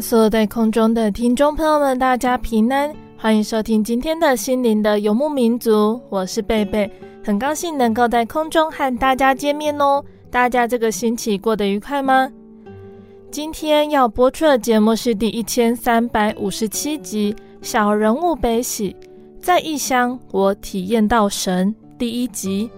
所有在空中的听众朋友们，大家平安，欢迎收听今天的心灵的游牧民族。我是贝贝，很高兴能够在空中和大家见面哦。大家这个星期过得愉快吗？今天要播出的节目是第一千三百五十七集《小人物悲喜》，在异乡我体验到神第一集。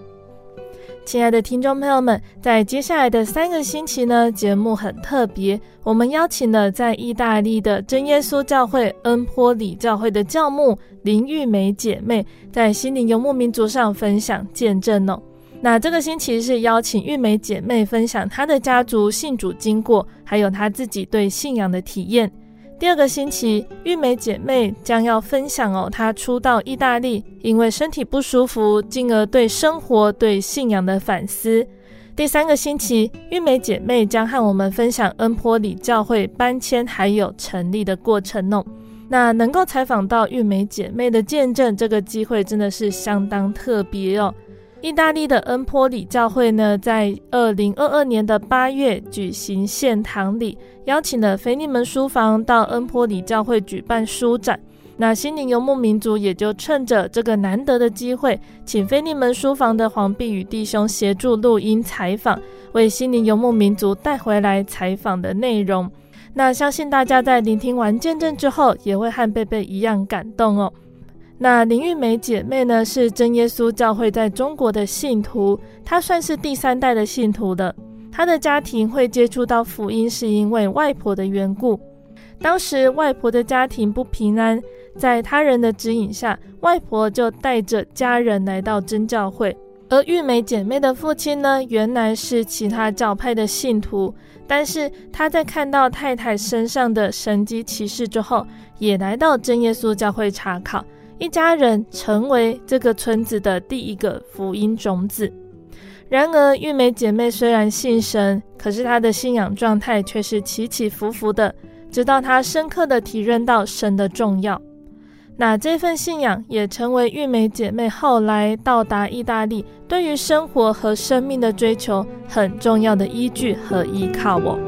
亲爱的听众朋友们，在接下来的三个星期呢，节目很特别，我们邀请了在意大利的真耶稣教会恩波里教会的教牧林玉梅姐妹，在心灵游牧民族上分享见证哦。那这个星期是邀请玉梅姐妹分享她的家族信主经过，还有她自己对信仰的体验。第二个星期，玉梅姐妹将要分享哦，她初到意大利，因为身体不舒服，进而对生活、对信仰的反思。第三个星期，玉梅姐妹将和我们分享恩波里教会搬迁还有成立的过程哦。那能够采访到玉梅姐妹的见证，这个机会真的是相当特别哦。意大利的恩波里教会呢，在二零二二年的八月举行献堂礼，邀请了腓尼门书房到恩波里教会举办书展。那心灵游牧民族也就趁着这个难得的机会，请腓尼门书房的黄碧宇弟兄协助录音采访，为心灵游牧民族带回来采访的内容。那相信大家在聆听完见证之后，也会和贝贝一样感动哦。那林玉梅姐妹呢，是真耶稣教会在中国的信徒，她算是第三代的信徒的。她的家庭会接触到福音，是因为外婆的缘故。当时外婆的家庭不平安，在他人的指引下，外婆就带着家人来到真教会。而玉梅姐妹的父亲呢，原来是其他教派的信徒，但是他在看到太太身上的神迹奇事之后，也来到真耶稣教会查考。一家人成为这个村子的第一个福音种子。然而，玉梅姐妹虽然信神，可是她的信仰状态却是起起伏伏的。直到她深刻的体认到神的重要，那这份信仰也成为玉梅姐妹后来到达意大利，对于生活和生命的追求很重要的依据和依靠哦。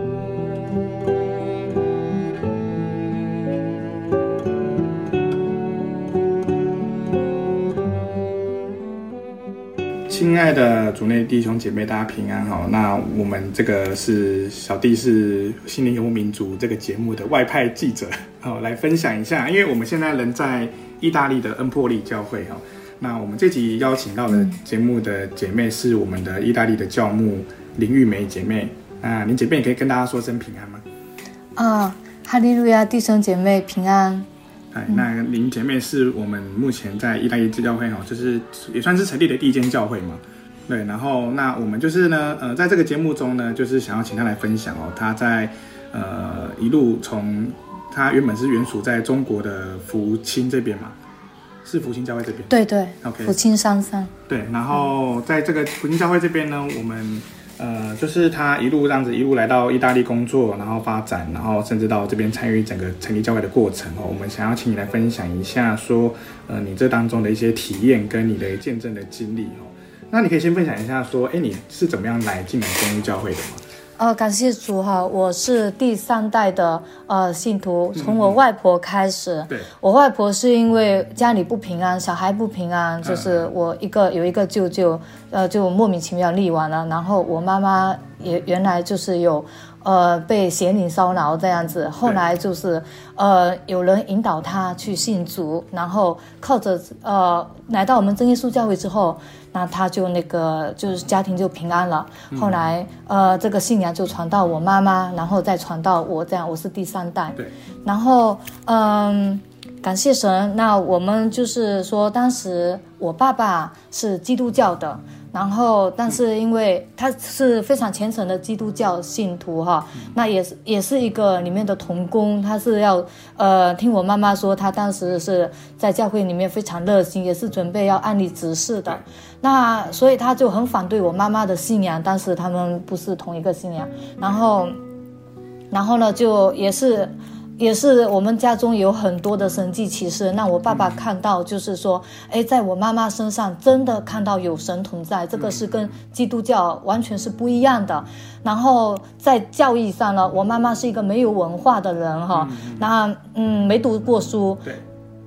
亲爱的主内弟兄姐妹，大家平安哈。那我们这个是小弟是心灵游牧民族这个节目的外派记者，好来分享一下。因为我们现在人在意大利的恩波利教会哈。那我们这集邀请到的节目的姐妹是我们的意大利的教牧林玉梅姐妹。那林姐妹也可以跟大家说声平安吗？啊，哈利路亚，弟兄姐妹平安。那林姐妹是我们目前在意大利教会哈，就是也算是成立的第一间教会嘛。对，然后那我们就是呢，呃，在这个节目中呢，就是想要请她来分享哦，她在呃一路从她原本是原属在中国的福清这边嘛，是福清教会这边。对对。OK。福清山上。对，然后在这个福清教会这边呢，我们呃，就是他一路这样子一路来到意大利工作，然后发展，然后甚至到这边参与整个成立教会的过程哦。我们想要请你来分享一下，说呃你这当中的一些体验跟你的见证的经历哦。那你可以先分享一下，说哎你是怎么样来进来公益教会的吗？呃，感谢主哈，我是第三代的呃信徒，从我外婆开始。对、嗯，我外婆是因为家里不平安，小孩不平安，就是我一个有一个舅舅，呃，就莫名其妙溺亡了。然后我妈妈也原来就是有呃被邪灵骚扰这样子，后来就是呃有人引导他去信主，然后靠着呃来到我们真耶稣教会之后。那他就那个就是家庭就平安了。后来呃，这个信仰就传到我妈妈，然后再传到我，这样我是第三代。对。然后嗯，感谢神。那我们就是说，当时我爸爸是基督教的。然后，但是因为他是非常虔诚的基督教信徒哈，那也是也是一个里面的童工，他是要呃听我妈妈说，他当时是在教会里面非常热心，也是准备要按立执事的，那所以他就很反对我妈妈的信仰，当时他们不是同一个信仰，然后，然后呢就也是。也是我们家中有很多的神迹奇事，那我爸爸看到就是说，哎，在我妈妈身上真的看到有神同在，这个是跟基督教完全是不一样的。然后在教义上呢，我妈妈是一个没有文化的人哈，那嗯没读过书。对。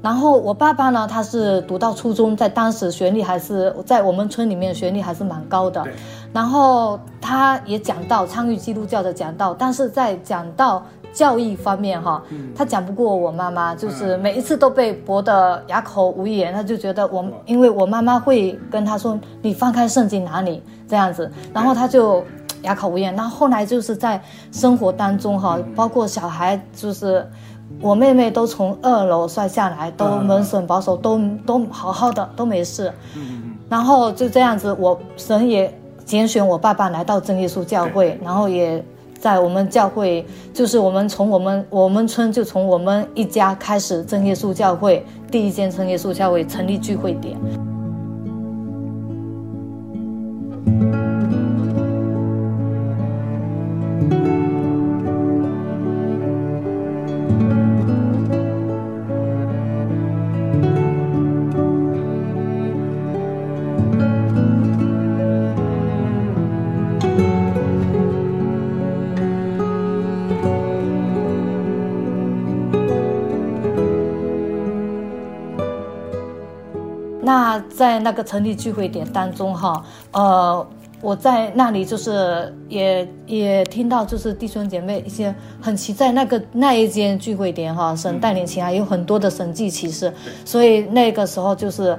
然后我爸爸呢，他是读到初中，在当时学历还是在我们村里面学历还是蛮高的。然后他也讲到，参与基督教的讲道，但是在讲道。教育方面哈，他讲不过我妈妈，就是每一次都被驳得哑口无言。他就觉得我，因为我妈妈会跟他说：“你翻开圣经哪里？”这样子，然后他就哑口无言。然后后来就是在生活当中哈，包括小孩，就是我妹妹都从二楼摔下来，都门神保守，都都好好的，都没事。然后就这样子，我神也拣选我爸爸来到真耶稣教会，然后也。在我们教会，就是我们从我们我们村就从我们一家开始，真耶稣教会第一间真耶稣教会成立聚会点。在那个成立聚会点当中哈，呃，我在那里就是也也听到就是弟兄姐妹一些很奇在那个那一间聚会点哈，神带领起来有很多的神迹奇事，所以那个时候就是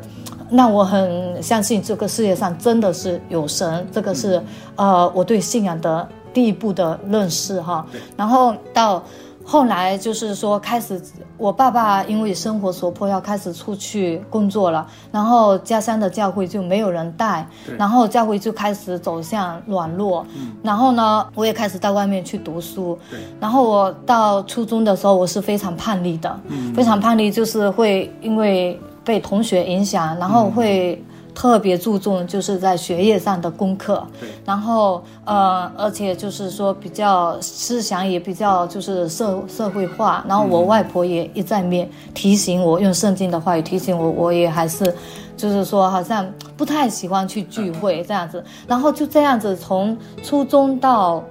让我很相信这个世界上真的是有神，这个是呃我对信仰的第一步的认识哈，然后到。后来就是说，开始我爸爸因为生活所迫要开始出去工作了，然后家乡的教会就没有人带，然后教会就开始走向软弱。然后呢，我也开始到外面去读书。然后我到初中的时候，我是非常叛逆的，非常叛逆，就是会因为被同学影响，然后会。特别注重就是在学业上的功课，然后呃，而且就是说比较思想也比较就是社社会化，然后我外婆也一再面提醒我，用圣经的话语提醒我，我也还是就是说好像不太喜欢去聚会这样子，然后就这样子从初中到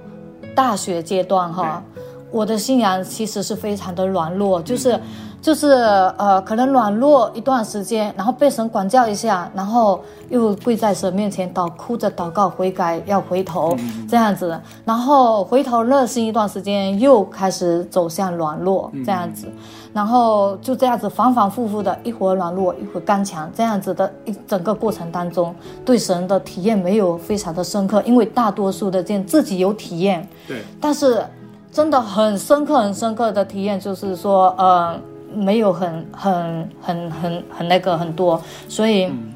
大学阶段哈，我的信仰其实是非常的软弱，就是。就是呃，可能软弱一段时间，然后被神管教一下，然后又跪在神面前祷，哭着祷告悔改，要回头这样子，然后回头热心一段时间，又开始走向软弱这样子，然后就这样子反反复复的，一会儿软弱，一会儿刚强，这样子的一整个过程当中，对神的体验没有非常的深刻，因为大多数的见自己有体验，对，但是真的很深刻、很深刻的体验就是说，呃。没有很很很很很那个很多，所以，嗯、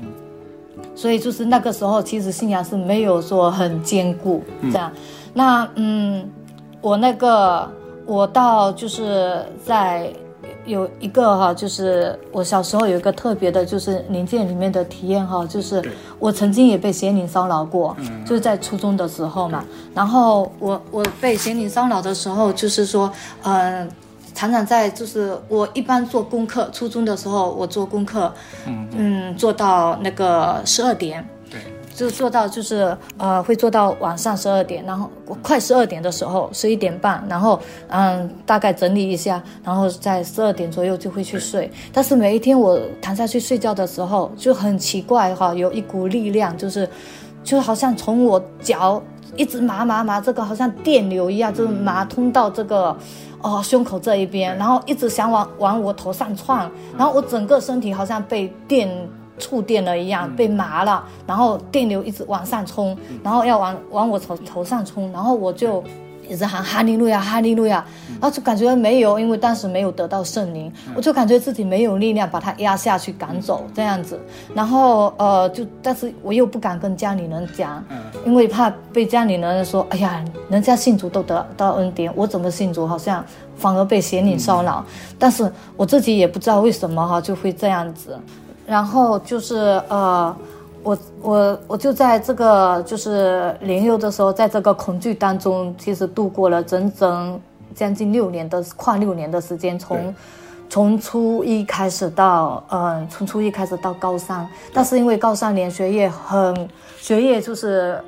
所以就是那个时候，其实信仰是没有说很坚固这样。嗯那嗯，我那个我到就是在有一个哈，就是我小时候有一个特别的，就是灵界里面的体验哈，就是我曾经也被邪灵骚扰过，就是在初中的时候嘛。然后我我被邪灵骚扰的时候，就是说，嗯，常常在就是我一般做功课，初中的时候我做功课，嗯，做到那个十二点。就做到就是呃会做到晚上十二点，然后快十二点的时候十一点半，然后嗯大概整理一下，然后在十二点左右就会去睡。但是每一天我躺下去睡觉的时候就很奇怪哈，有一股力量就是就好像从我脚一直麻麻麻，这个好像电流一样，就是麻通到这个哦胸口这一边，然后一直想往往我头上窜，然后我整个身体好像被电。触电了一样被麻了，然后电流一直往上冲，然后要往往我头头上冲，然后我就一直喊哈利路亚哈利路亚，然后就感觉没有，因为当时没有得到圣灵，我就感觉自己没有力量把它压下去赶走这样子，然后呃就但是我又不敢跟家里人讲，因为怕被家里人说，哎呀，人家信主都得到恩典，我怎么信主？好像反而被邪灵骚扰，但是我自己也不知道为什么哈就会这样子。然后就是呃，我我我就在这个就是年幼的时候，在这个恐惧当中，其实度过了整整将近六年的跨六年的时间，从从初一开始到嗯、呃，从初一开始到高三，但是因为高三年学业很学业就是。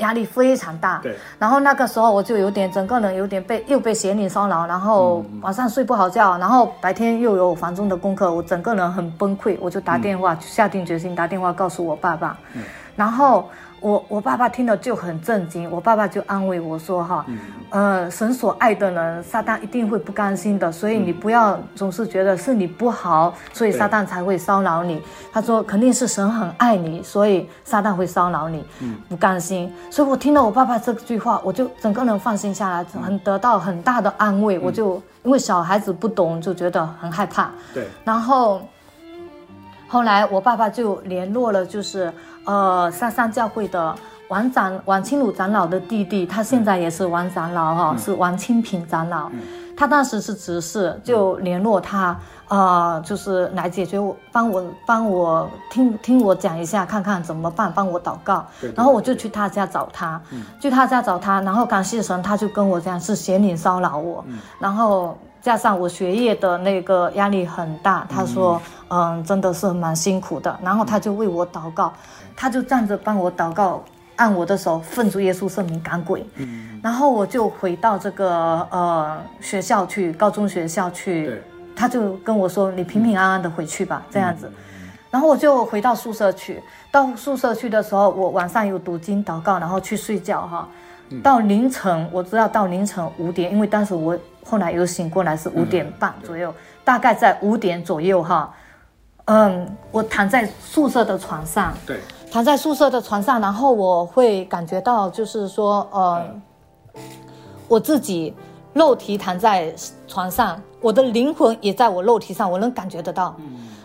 压力非常大，对。然后那个时候我就有点整个人有点被又被邪灵骚扰，然后晚上睡不好觉，然后白天又有繁重的功课，我整个人很崩溃，我就打电话、嗯、下定决心打电话告诉我爸爸，嗯、然后。我我爸爸听了就很震惊，我爸爸就安慰我说：“哈，呃，神所爱的人，撒旦一定会不甘心的，所以你不要总是觉得是你不好，所以撒旦才会骚扰你。他说肯定是神很爱你，所以撒旦会骚扰你，不甘心。所以我听了我爸爸这句话，我就整个人放心下来，很得到很大的安慰。我就因为小孩子不懂，就觉得很害怕。对，然后后来我爸爸就联络了，就是。”呃，上山教会的王长王清鲁长老的弟弟，他现在也是王长老哈，嗯、是王清平长老。嗯、他当时是执事，就联络他，呃，就是来解决我，帮我帮我听听我讲一下，看看怎么办，帮我祷告。对对对，然后我就去他家找他，嗯、去他家找他，然后感谢神，他就跟我讲是邪灵骚扰我，嗯、然后加上我学业的那个压力很大，他说，嗯、呃，真的是蛮辛苦的，然后他就为我祷告。他就站着帮我祷告，按我的手，奉主耶稣圣名赶鬼。嗯，然后我就回到这个呃学校去，高中学校去。对，他就跟我说：“你平平安安的回去吧。”这样子，然后我就回到宿舍去。到宿舍去的时候，我晚上有读经祷告，然后去睡觉哈。到凌晨，我知道到凌晨五点，因为当时我后来又醒过来是五点半左右，大概在五点左右哈。嗯，我躺在宿舍的床上。对。躺在宿舍的床上，然后我会感觉到，就是说，呃，我自己肉体躺在床上，我的灵魂也在我肉体上，我能感觉得到。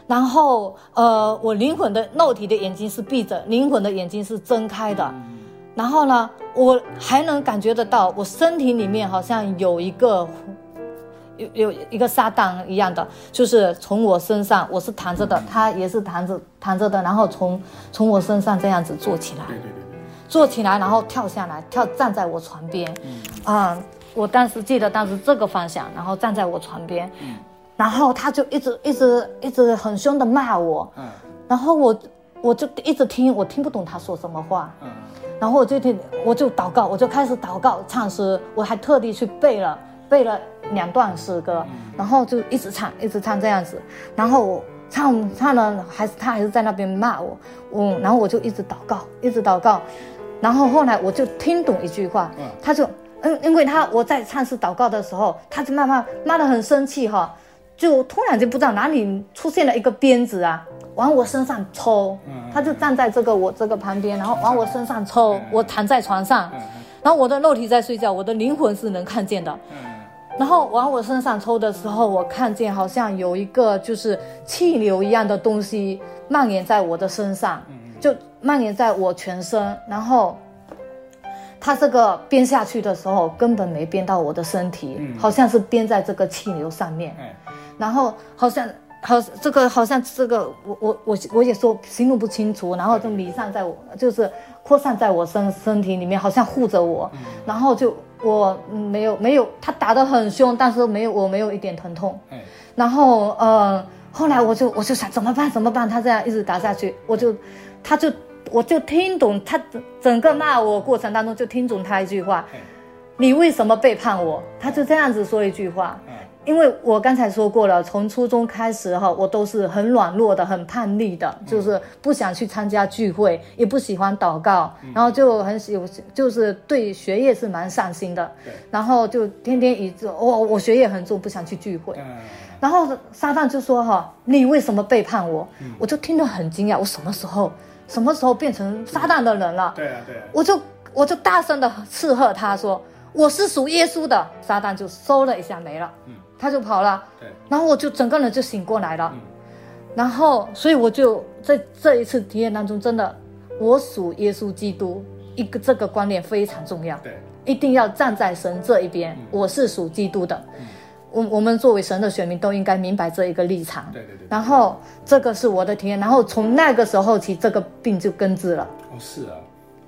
然后，呃，我灵魂的肉体的眼睛是闭着，灵魂的眼睛是睁开的。然后呢，我还能感觉得到，我身体里面好像有一个。有有一个撒旦一样的，就是从我身上，我是躺着的，他也是躺着躺着的，然后从从我身上这样子坐起来，对对对对，坐起来，然后跳下来，跳站在我床边，嗯，嗯，我当时记得当时这个方向，然后站在我床边，嗯，然后他就一直一直一直很凶的骂我，嗯，然后我我就一直听，我听不懂他说什么话，嗯，然后我就听，我就祷告，我就开始祷告唱诗，我还特地去背了背了。两段诗歌，然后就一直唱，一直唱这样子，然后我唱唱了，还是他还是在那边骂我，嗯，然后我就一直祷告，一直祷告，然后后来我就听懂一句话，他就嗯，因为他我在唱诗祷告的时候，他就慢慢骂得很生气哈，就突然就不知道哪里出现了一个鞭子啊，往我身上抽，他就站在这个我这个旁边，然后往我身上抽，我躺在床上，然后我的肉体在睡觉，我的灵魂是能看见的。然后往我身上抽的时候，我看见好像有一个就是气流一样的东西蔓延在我的身上，就蔓延在我全身。然后他这个鞭下去的时候，根本没鞭到我的身体，好像是鞭在这个气流上面。然后好像好这个好像这个我我我我也说形容不清楚，然后就弥散在我就是扩散在我身身体里面，好像护着我，嗯、然后就我没有没有他打得很凶，但是没有我没有一点疼痛，嗯、然后呃后来我就我就想怎么办怎么办？他这样一直打下去，我就他就我就听懂他整个骂我过程当中就听懂他一句话。嗯你为什么背叛我？他就这样子说一句话，因为我刚才说过了，从初中开始哈，我都是很软弱的，很叛逆的，就是不想去参加聚会，也不喜欢祷告，然后就很喜，就是对学业是蛮上心的，然后就天天以这我我学业很重，不想去聚会，然后撒旦就说哈，你为什么背叛我？我就听得很惊讶，我什么时候？什么时候变成撒旦的人了？对啊对啊，我就我就大声的斥喝他说。我是属耶稣的，撒旦就嗖了一下没了，嗯，他就跑了，对，然后我就整个人就醒过来了，嗯，然后所以我就在这一次体验当中，真的，我属耶稣基督，一个这个观念非常重要，对，一定要站在神这一边，嗯，我是属基督的，嗯，我我们作为神的选民都应该明白这一个立场，对对对，然后这个是我的体验，然后从那个时候起，这个病就根治了，哦是啊，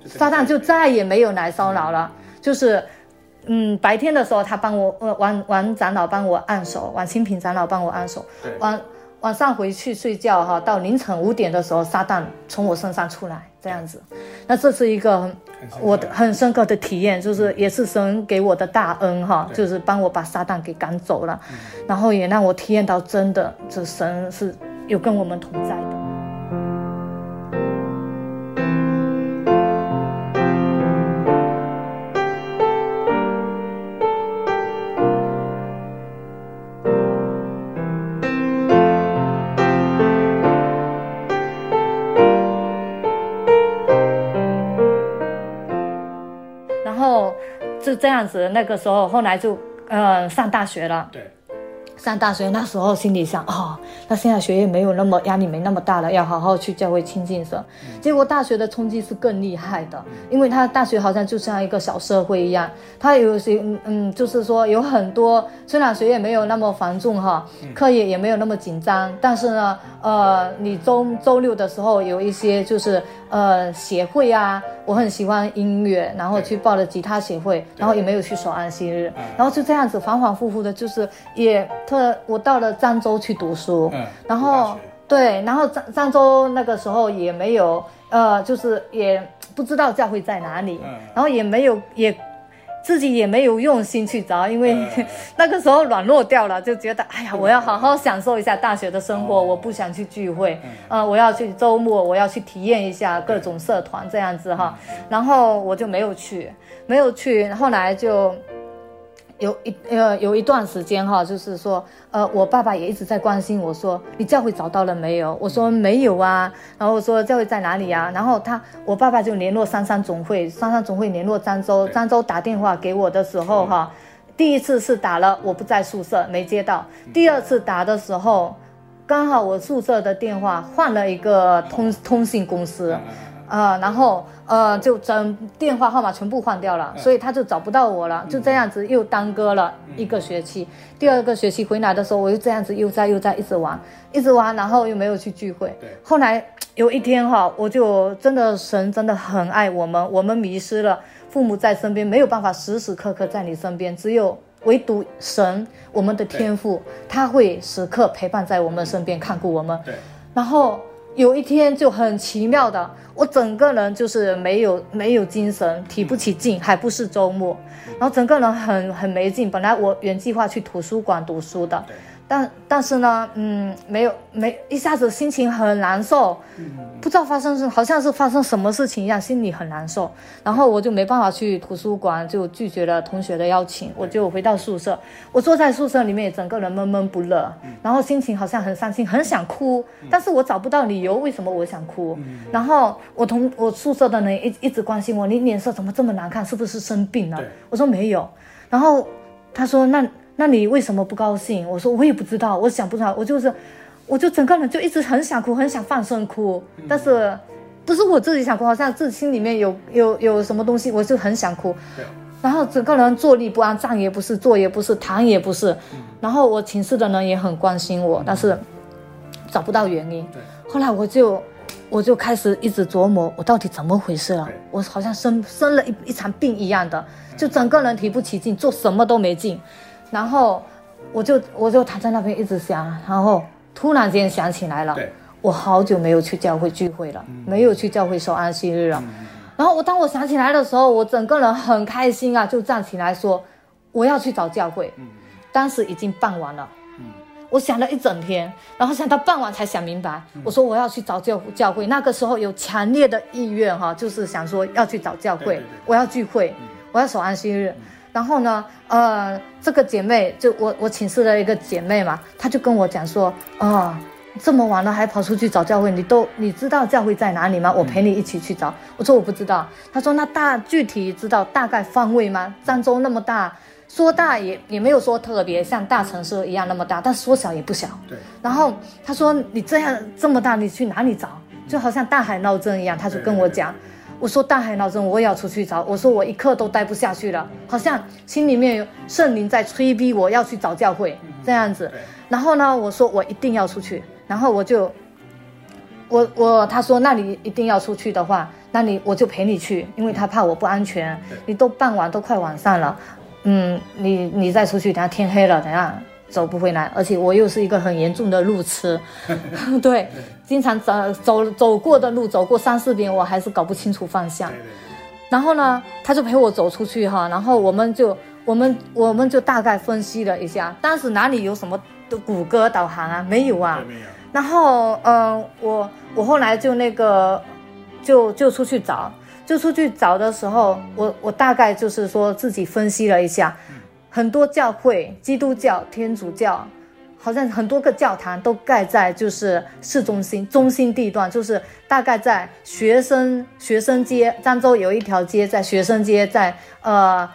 撒旦就再也没有来骚扰了，嗯，就是。嗯，白天的时候他帮我，呃，王王长老帮我按手，王清平长老帮我按手。对。晚晚上回去睡觉哈，到凌晨五点的时候，撒旦从我身上出来，这样子。那这是一个我的很深刻的体验，就是也是神给我的大恩哈，就是帮我把撒旦给赶走了，然后也让我体验到真的，这神是有跟我们同在的。这样子，那个时候后来就，呃，上大学了。对。上大学那时候心里想，哦，那现在学业没有那么压力，没那么大了，要好好去教会亲近神。嗯。结果大学的冲击是更厉害的，因为他大学好像就像一个小社会一样，他有些，嗯，就是说有很多，虽然学业没有那么繁重哈，课业也没有那么紧张，但是呢，呃，你周周六的时候有一些就是。呃，协会啊，我很喜欢音乐，然后去报了吉他协会，然后也没有去守安息日，然后就这样子反反复复的，就是也特我到了漳州去读书，嗯、然后对，然后漳漳州那个时候也没有，呃，就是也不知道教会在哪里，嗯、然后也没有也。自己也没有用心去找，因为 那个时候软弱掉了，就觉得哎呀，我要好好享受一下大学的生活，我不想去聚会，呃，我要去周末，我要去体验一下各种社团这样子哈，然后我就没有去，没有去，后来就。有一呃有一段时间哈，就是说呃我爸爸也一直在关心我说，你教会找到了没有？我说没有啊，然后我说教会在哪里啊？然后他我爸爸就联络三三总会，三三总会联络漳州，漳州打电话给我的时候哈，第一次是打了我不在宿舍没接到，第二次打的时候，刚好我宿舍的电话换了一个通通信公司。啊、呃，然后呃，就整电话号码全部换掉了，所以他就找不到我了，就这样子又耽搁了一个学期。第二个学期回来的时候，我又这样子又在又在一直玩，一直玩，然后又没有去聚会。后来有一天哈，我就真的神真的很爱我们，我们迷失了，父母在身边没有办法时时刻刻在你身边，只有唯独神，我们的天赋，他会时刻陪伴在我们身边，看顾我们。然后。有一天就很奇妙的，我整个人就是没有没有精神，提不起劲，还不是周末，然后整个人很很没劲。本来我原计划去图书馆读书的。但但是呢，嗯，没有没一下子心情很难受，嗯，不知道发生是好像是发生什么事情一样，心里很难受。然后我就没办法去图书馆，就拒绝了同学的邀请，我就回到宿舍。我坐在宿舍里面，整个人闷闷不乐，然后心情好像很伤心，很想哭，但是我找不到理由为什么我想哭。然后我同我宿舍的人一一直关心我，你脸色怎么这么难看？是不是生病了？我说没有。然后他说那。那你为什么不高兴？我说我也不知道，我想不出来，我就是，我就整个人就一直很想哭，很想放声哭，但是不是我自己想哭，好像自己心里面有有有什么东西，我就很想哭。然后整个人坐立不安，站也不是，坐也不是，躺也不是。嗯、然后我寝室的人也很关心我，嗯、但是找不到原因。后来我就我就开始一直琢磨，我到底怎么回事了？我好像生生了一一场病一样的，就整个人提不起劲，做什么都没劲。然后我就我就躺在那边一直想，然后突然间想起来了，我好久没有去教会聚会了，嗯、没有去教会守安息日了。嗯然后我当我想起来的时候，我整个人很开心啊，就站起来说我要去找教会。嗯，当时已经傍晚了。嗯，我想了一整天，然后想到傍晚才想明白。嗯、我说我要去找教教会，那个时候有强烈的意愿哈，就是想说要去找教会，对对对我要聚会，嗯、我要守安息日。嗯、然后呢，呃，这个姐妹就我我寝室的一个姐妹嘛，她就跟我讲说啊。哦这么晚了还跑出去找教会，你都你知道教会在哪里吗？我陪你一起去找。嗯、我说我不知道。她说那大具体知道大概方位吗？漳州那么大，说大也也没有说特别像大城市一样那么大，但说小也不小。对。然后他说你这样这么大，你去哪里找？就好像大海捞针一样。他就跟我讲，对对对，我说大海捞针，我也要出去找。我说我一刻都待不下去了，好像心里面有圣灵在催逼我要去找教会这样子。然后呢，我说我一定要出去。然后我就，我我他说，那你一定要出去的话，那你我就陪你去，因为他怕我不安全。你都傍晚都快晚上了，嗯，你你再出去，等下天黑了，等下走不回来。而且我又是一个很严重的路痴，对，经常走走走过的路，走过三四遍，我还是搞不清楚方向。然后呢，他就陪我走出去哈，然后我们就我们我们就大概分析了一下，当时哪里有什么的谷歌导航啊？没有啊。然后，嗯、呃，我我后来就那个，就就出去找，就出去找的时候，我我大概就是说自己分析了一下，很多教会，基督教、天主教，好像很多个教堂都盖在就是市中心中心地段，就是大概在学生学生街，漳州有一条街在学生街，在呃。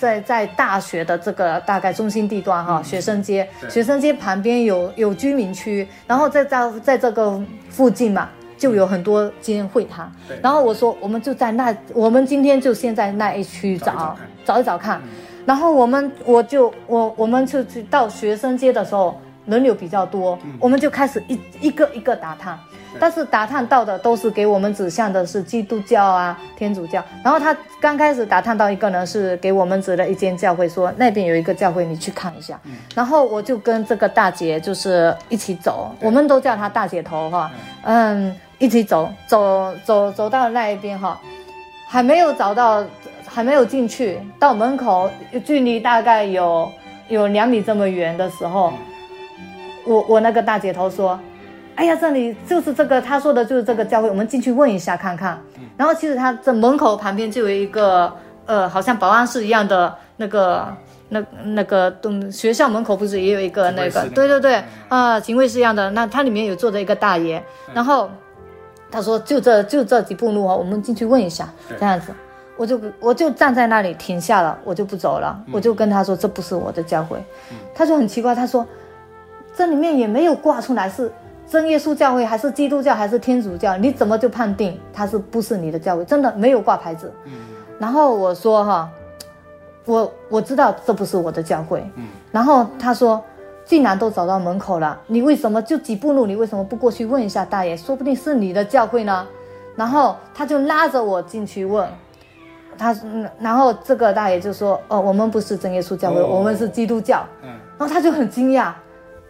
在在大学的这个大概中心地段哈，学生街，学生街旁边有有居民区，然后在在在这个附近嘛，就有很多间会堂。然后我说，我们就在那，我们今天就先在那一区找找一找看。然后我们我就我我们就去到学生街的时候，人流比较多，我们就开始一一个一个打探。但是打探到的都是给我们指向的是基督教啊、天主教。然后他刚开始打探到一个呢，是给我们指了一间教会，说那边有一个教会，你去看一下。然后我就跟这个大姐就是一起走，我们都叫她大姐头哈，嗯，一起走，走走走到那一边哈，还没有找到，还没有进去，到门口距离大概有有两米这么远的时候，我我那个大姐头说。哎呀，这里就是这个，她说的就是这个教会，我们进去问一下看看。然后其实他这门口旁边就有一个，呃，好像保安室一样的那个，那那个东学校门口不是也有一个那个？对对对，啊、呃，警卫室一样的。那他里面有坐着一个大爷，然后他说就这就这几步路啊，我们进去问一下，这样子，我就我就站在那里停下了，我就不走了，我就跟他说这不是我的教会。他就很奇怪，他说这里面也没有挂出来是。真耶稣教会还是基督教还是天主教？你怎么就判定他是不是你的教会？真的没有挂牌子。嗯。然后我说哈，我我知道这不是我的教会。嗯。然后他说，既然都走到门口了，你为什么就几步路？你为什么不过去问一下大爷？说不定是你的教会呢。然后他就拉着我进去问，他然后这个大爷就说，哦，我们不是真耶稣教会，哦、我们是基督教。嗯。然后他就很惊讶。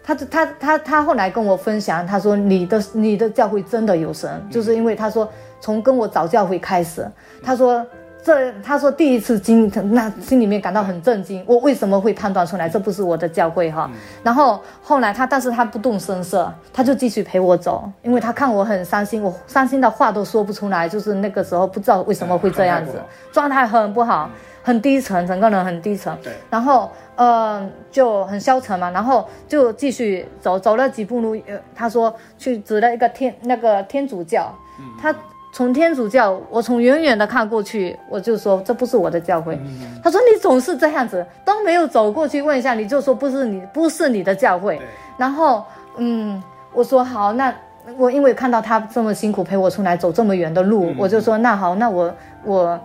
他他他他后来跟我分享，他说你的你的教会真的有神，就是因为他说从跟我找教会开始，他说这他说第一次经那心里面感到很震惊，我为什么会判断出来？这不是我的教会哈？然后后来他但是他不动声色，他就继续陪我走，因为他看我很伤心，我伤心的话都说不出来，就是那个时候不知道为什么会这样子，状态很不好，很低沉，整个人很低沉，对，然后。呃，就很消沉嘛，然后就继续走，走了几步路，呃，他说去指了一个天那个天主教，嗯、他从天主教，我从远远的看过去，我就说这不是我的教会。嗯、他说你总是这样子，都没有走过去问一下，你就说不是你不是你的教会。对然后嗯，我说好，那我因为看到他这么辛苦陪我出来走这么远的路，嗯、我就说那好，那我我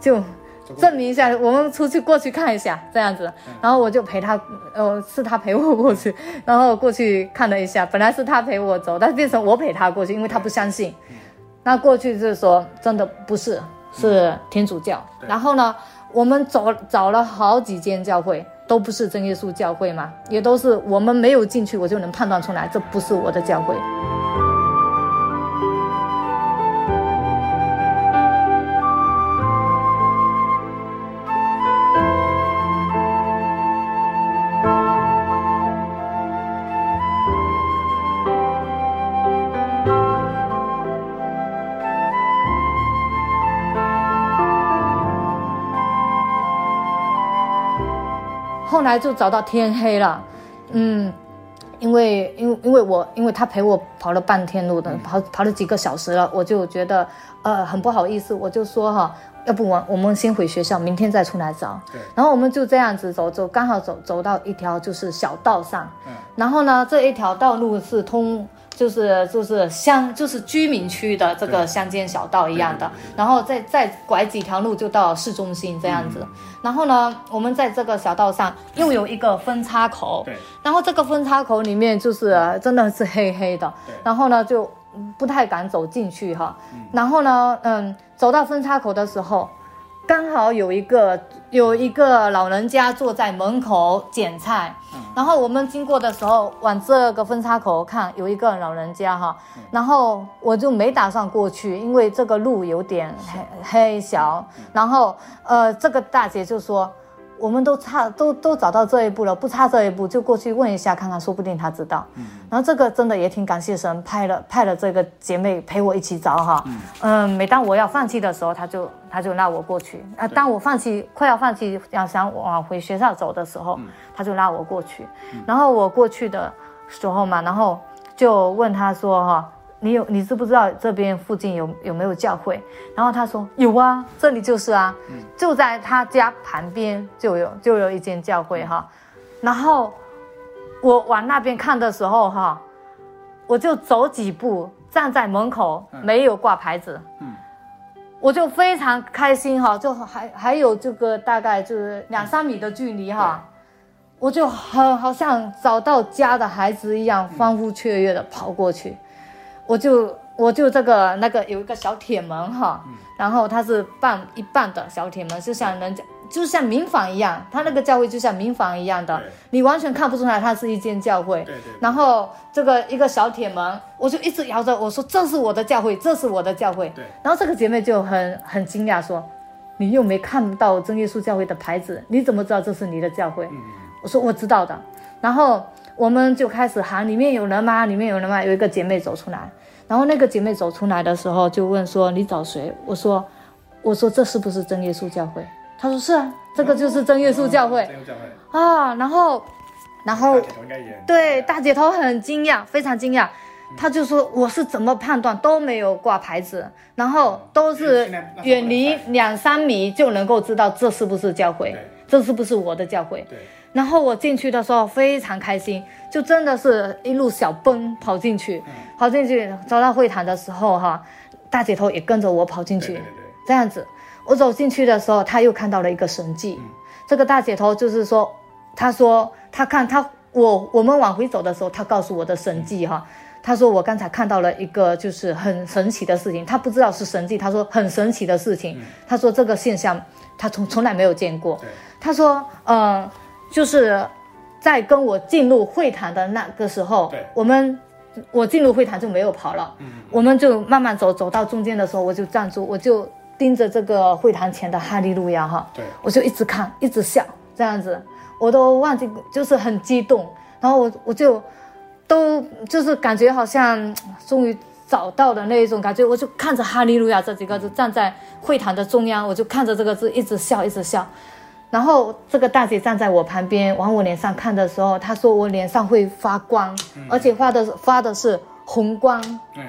就。证明一下，我们出去过去看一下这样子。然后我就陪他，呃，是他陪我过去，然后过去看了一下。本来是他陪我走，但是变成我陪他过去，因为他不相信。那过去就是说，真的不是，是天主教。然后呢，我们找找了好几间教会，都不是真耶稣教会嘛，也都是我们没有进去，我就能判断出来，这不是我的教会。来就找到天黑了，嗯，因为因为因为我因为他陪我跑了半天路的，跑跑了几个小时了，我就觉得呃很不好意思，我就说哈，要不我我们先回学校，明天再出来找。对。然后我们就这样子走走，刚好走走到一条就是小道上，嗯。然后呢，这一条道路是通。就是就是乡就是居民区的这个乡间小道一样的，然后再再拐几条路就到市中心这样子。嗯、然后呢，我们在这个小道上又有一个分叉口，对。然后这个分叉口里面就是真的是黑黑的，然后呢就不太敢走进去哈。然后呢，嗯，走到分叉口的时候。刚好有一个有一个老人家坐在门口捡菜，然后我们经过的时候往这个分叉口看，有一个老人家哈，然后我就没打算过去，因为这个路有点黑黑小，然后呃这个大姐就说。我们都差都都找到这一步了，不差这一步就过去问一下看看，说不定他知道。嗯，然后这个真的也挺感谢神，派了派了这个姐妹陪我一起找哈。嗯，嗯，每当我要放弃的时候，他就他就拉我过去。啊，当我放弃快要放弃要想往回学校走的时候，嗯，他就拉我过去。然后我过去的时候嘛，然后就问他说哈。你有你知不知道这边附近有有没有教会？然后他说有啊，这里就是啊，嗯、就在他家旁边就有就有一间教会哈。然后我往那边看的时候哈，我就走几步，站在门口没有挂牌子，嗯，我就非常开心哈，就还还有这个大概就是两三米的距离哈，我就很好像找到家的孩子一样，欢呼雀跃的跑过去。我就我就这个那个有一个小铁门哈，嗯、然后它是半一半的小铁门，就像人家就像民房一样，它那个教会就像民房一样的，你完全看不出来它是一间教会。对对对，然后这个一个小铁门，我就一直摇着，我说这是我的教会，这是我的教会。对。然后这个姐妹就很很惊讶说，你又没看到真耶稣教会的牌子，你怎么知道这是你的教会？嗯、我说我知道的。然后。我们就开始喊，里面有人吗？里面有人吗？有一个姐妹走出来，然后那个姐妹走出来的时候就问说：“你找谁？”我说：“我说这是不是真耶稣教会？”她说：“是啊，这个就是真耶稣教会。”啊，然后，然后，对，大姐头很惊讶，非常惊讶，她就说：“我是怎么判断都没有挂牌子，然后都是远离两三米就能够知道这是不是教会，这是不是我的教会？”对。然后我进去的时候非常开心，就真的是一路小奔跑进去，跑进去走到会堂的时候哈，大姐头也跟着我跑进去，这样子，我走进去的时候，他又看到了一个神迹。这个大姐头就是说，他说他看他我我们往回走的时候，他告诉我的神迹哈，他说我刚才看到了一个就是很神奇的事情，他不知道是神迹，他说很神奇的事情，他说这个现象他从从来没有见过，他说嗯。就是在跟我进入会谈的那个时候，对。我们我进入会谈就没有跑了，嗯、我们就慢慢走，走到中间的时候，我就站住，我就盯着这个会堂前的哈利路亚哈，对。我就一直看，一直笑，这样子，我都忘记，就是很激动，然后我我就都就是感觉好像终于找到的那一种感觉，我就看着哈利路亚这几个字站在会堂的中央，我就看着这个字一直笑，一直笑。然后这个大姐站在我旁边，往我脸上看的时候，她说我脸上会发光，嗯、而且发的发的是红光。嗯、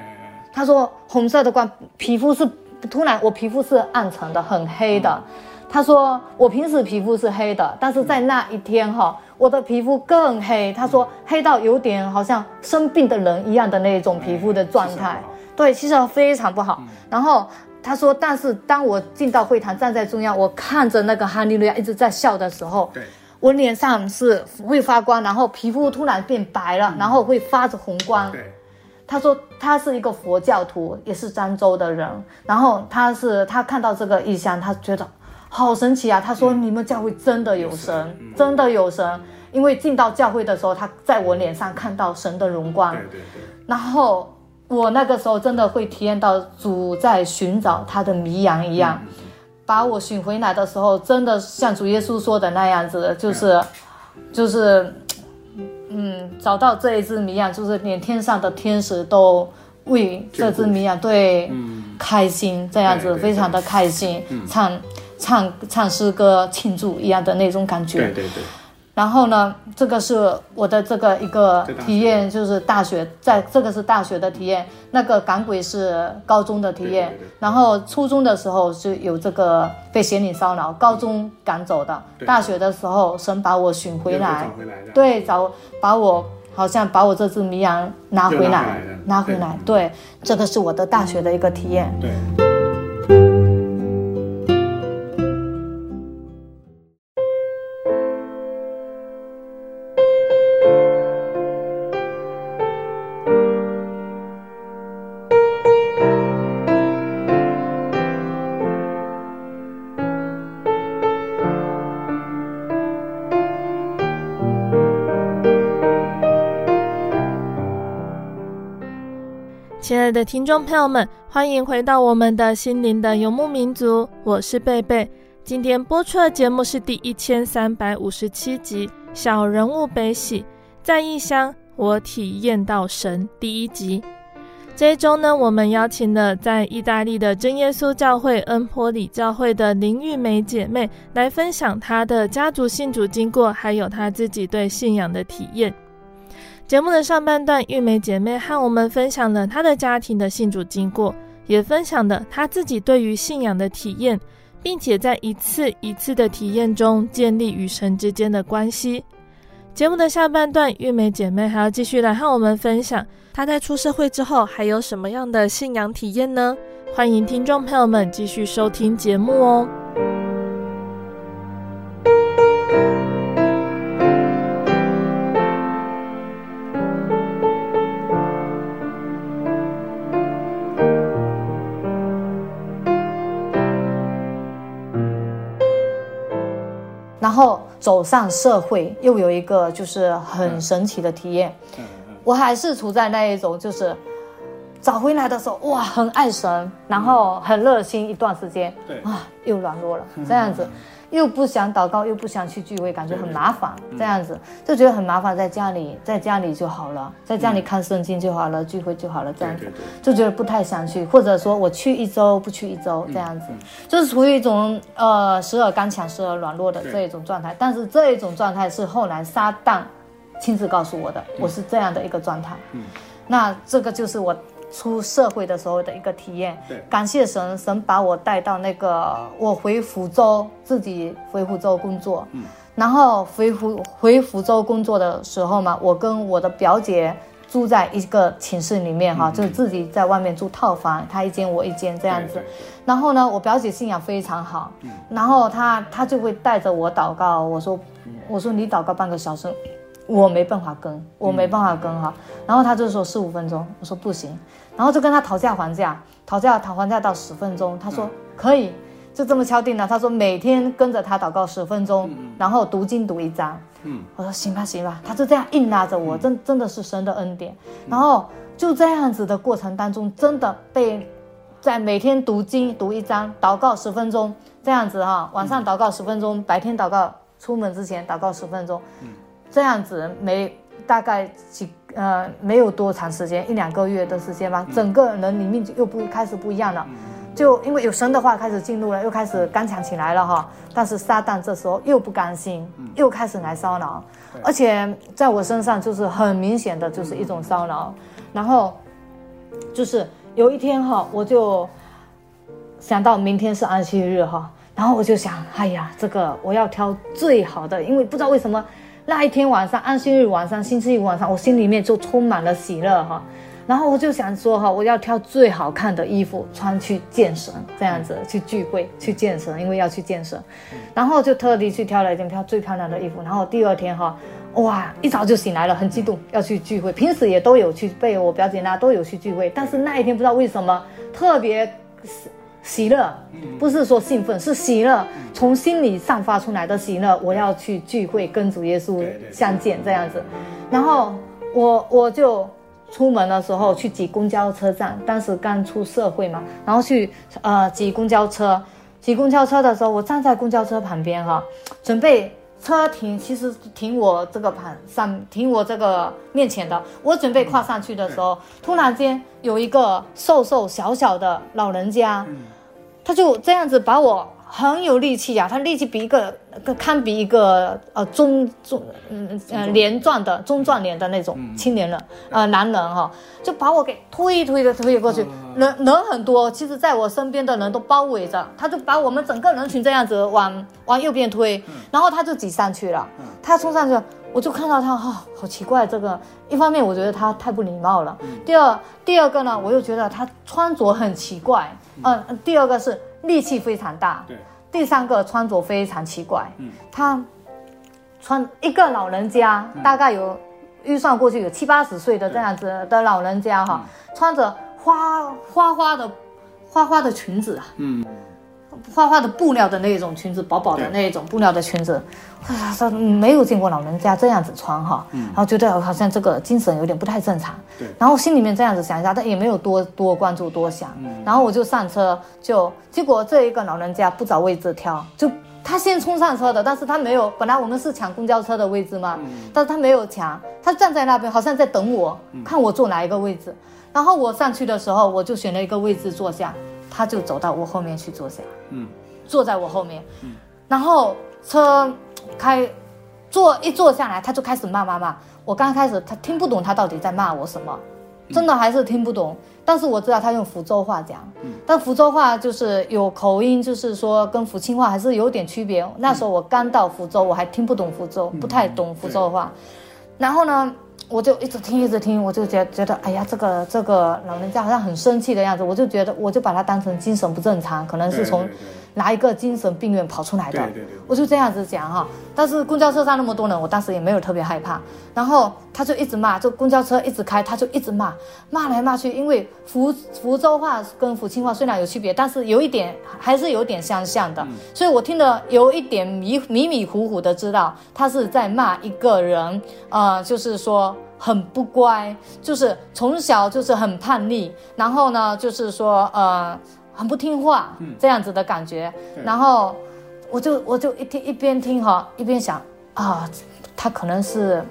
她说红色的光，皮肤是突然我皮肤是暗沉的，很黑的。嗯、她说我平时皮肤是黑的，但是在那一天哈，我的皮肤更黑。她说黑到有点好像生病的人一样的那种皮肤的状态。对，其实非常不好。嗯、然后。他说，但是当我进到会堂，站在中央，我看着那个哈利路亚一直在笑的时候，对，我脸上是会发光，然后皮肤突然变白了，嗯、然后会发着红光。对，他说他是一个佛教徒，也是漳州的人，然后他是他看到这个异象，他觉得好神奇啊。他说、嗯、你们教会真的有神，嗯、真的有神，因为进到教会的时候，他在我脸上看到神的荣光。对对对，然后。我那个时候真的会体验到主在寻找他的迷羊一样，嗯、把我寻回来的时候，真的像主耶稣说的那样子，就是，嗯、就是，嗯，找到这一只迷羊，就是连天上的天使都为这只迷羊对、嗯、开心，这样子非常的开心，嗯、唱唱唱诗歌庆祝一样的那种感觉。对对对。然后呢，这个是我的这个一个体验，就是大学，在这个是大学的体验，那个港鬼是高中的体验，对对对，然后初中的时候是有这个被邪灵骚扰，高中赶走的，大学的时候神把我寻回来，回来对，找把我好像把我这只迷羊拿回来，拿回来，对，这个是我的大学的一个体验，对。的听众朋友们，欢迎回到我们的心灵的游牧民族，我是贝贝。今天播出的节目是第一千三百五十七集《小人物悲喜》，在异乡我体验到神第一集。这一周呢，我们邀请了在意大利的真耶稣教会恩波里教会的林玉梅姐妹来分享她的家族信主经过，还有她自己对信仰的体验。节目的上半段，玉梅姐妹和我们分享了她的家庭的信主经过，也分享了她自己对于信仰的体验，并且在一次一次的体验中建立与神之间的关系。节目的下半段，玉梅姐妹还要继续来和我们分享她在出社会之后还有什么样的信仰体验呢？欢迎听众朋友们继续收听节目哦。走上社会，又有一个就是很神奇的体验。我还是处在那一种，就是找回来的时候，哇，很爱神，然后很热心一段时间，对。啊，又软弱了，这样子。又不想祷告，又不想去聚会，感觉很麻烦，这样子。就觉得很麻烦，在家里，在家里就好了，在家里看圣经就好了，聚会就好了，这样子。就觉得不太想去，或者说我去一周不去一周，这样子。就是处于一种呃时而刚强，时而软弱的这一种状态。但是这一种状态是后来撒旦亲自告诉我的，我是这样的一个状态。那这个就是我。出社会的时候的一个体验，对，感谢神，神把我带到那个我回福州，自己回福州工作，嗯，然后回福回福州工作的时候嘛，我跟我的表姐住在一个寝室里面哈，嗯，就是自己在外面住套房，她一间我一间这样子，然后呢，我表姐信仰非常好，嗯，然后她她就会带着我祷告，我说我说你祷告半个小时。我没办法跟，我没办法跟哈，然后他就说十五分钟，我说不行，然后就跟他讨价还价，讨价讨还价到十分钟，他说可以，就这么敲定了。他说每天跟着他祷告十分钟，然后读经读一章。嗯，我说行吧行吧，他就这样硬拉着我，真真的是神的恩典。然后就这样子的过程当中，真的被在每天读经读一章，祷告十分钟这样子哈，晚上祷告十分钟，白天祷告，出门之前祷告十分钟。这样子每大概几呃没有多长时间，一两个月的时间吧，整个人里面就又不开始不一样了，就因为有神的话开始进入了，又开始刚强起来了哈。但是撒旦这时候又不甘心，又开始来骚扰，而且在我身上就是很明显的就是一种骚扰。然后就是有一天哈，我就想到明天是安息日哈，然后我就想，哎呀，这个我要挑最好的，因为不知道为什么。那一天晚上，安息日晚上，星期一晚上，我心里面就充满了喜乐哈，然后我就想说哈，我要挑最好看的衣服穿去健身，这样子去聚会去健身，因为要去健身，然后就特地去挑了一件挑最漂亮的衣服。然后第二天哈，哇，一早就醒来了，很激动要去聚会。平时也都有去被我表姐那都有去聚会，但是那一天不知道为什么特别喜乐，不是说兴奋，是喜乐，从心里散发出来的喜乐。我要去聚会，跟主耶稣相见这样子。然后我我就出门的时候去挤公交车站，当时刚出社会嘛，然后去呃挤公交车，挤公交车的时候，我站在公交车旁边哈，准备车停，其实停我这个旁上，停我这个面前的，我准备跨上去的时候，突然间有一个瘦瘦小小的老人家。他就这样子把我很有力气呀、啊，他力气比一个个堪比一个呃中中嗯呃连壮的中壮年的那种青年人呃男人哈、哦，就把我给推推的推过去，人人很多，其实在我身边的人都包围着，他就把我们整个人群这样子往往右边推，然后他就挤上去了，他冲上去，我就看到他哈、哦，好奇怪，这个一方面我觉得他太不礼貌了，第二第二个呢，我又觉得他穿着很奇怪。嗯、呃，第二个是力气非常大，对。第三个穿着非常奇怪，嗯，他穿一个老人家，嗯、大概有预算过去有七八十岁的这样子的老人家哈，穿着花花花的花花的裙子啊，嗯。花花的布料的那种裙子，薄薄的那种布料的裙子，说没有见过老人家这样子穿哈，嗯，然后觉得好像这个精神有点不太正常，对，然后心里面这样子想一下，但也没有多多关注多想，嗯，然后我就上车，就结果这一个老人家不找位置挑，就他先冲上车的，但是他没有，本来我们是抢公交车的位置嘛，嗯，但是他没有抢，他站在那边好像在等我，看我坐哪一个位置，然后我上去的时候，我就选了一个位置坐下。他就走到我后面去坐下，嗯，坐在我后面，嗯，然后车开，坐一坐下来，他就开始骂骂骂。我刚开始他听不懂他到底在骂我什么，真的还是听不懂。但是我知道他用福州话讲，嗯，但福州话就是有口音，就是说跟福清话还是有点区别。那时候我刚到福州，我还听不懂福州，不太懂福州话。然后呢，我就一直听，一直听，我就觉得觉得，哎呀，这个这个老人家好像很生气的样子，我就觉得，我就把他当成精神不正常，可能是从。哪一个精神病院跑出来的？对对对，我就这样子讲哈。但是公交车上那么多人，我当时也没有特别害怕。然后他就一直骂，就公交车一直开，他就一直骂，骂来骂去。因为福福州话跟福清话虽然有区别，但是有一点还是有点相像的。所以我听得有一点迷迷迷糊糊的，知道他是在骂一个人，呃，就是说很不乖，就是从小就是很叛逆，然后呢，就是说呃。很不听话，这样子的感觉，嗯、然后我就我就一听一边听哈，一边想啊，他可能是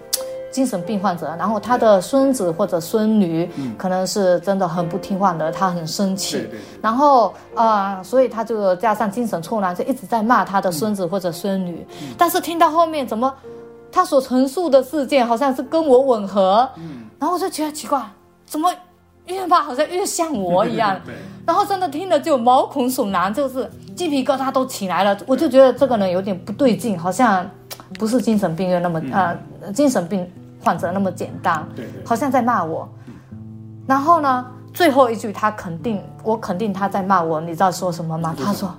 精神病患者，然后他的孙子或者孙女可能是真的很不听话的，他很生气，然后啊、呃，所以他就加上精神错乱，就一直在骂他的孙子或者孙女。嗯、但是听到后面，怎么他所陈述的事件好像是跟我吻合，嗯、然后我就觉得奇怪，怎么？越骂好像越像我一样，然后真的听了就毛孔悚然，就是鸡皮疙瘩都起来了。我就觉得这个人有点不对劲，好像不是精神病院那么呃精神病患者那么简单，好像在骂我。然后呢，最后一句他肯定，我肯定他在骂我。你知道说什么吗？他说，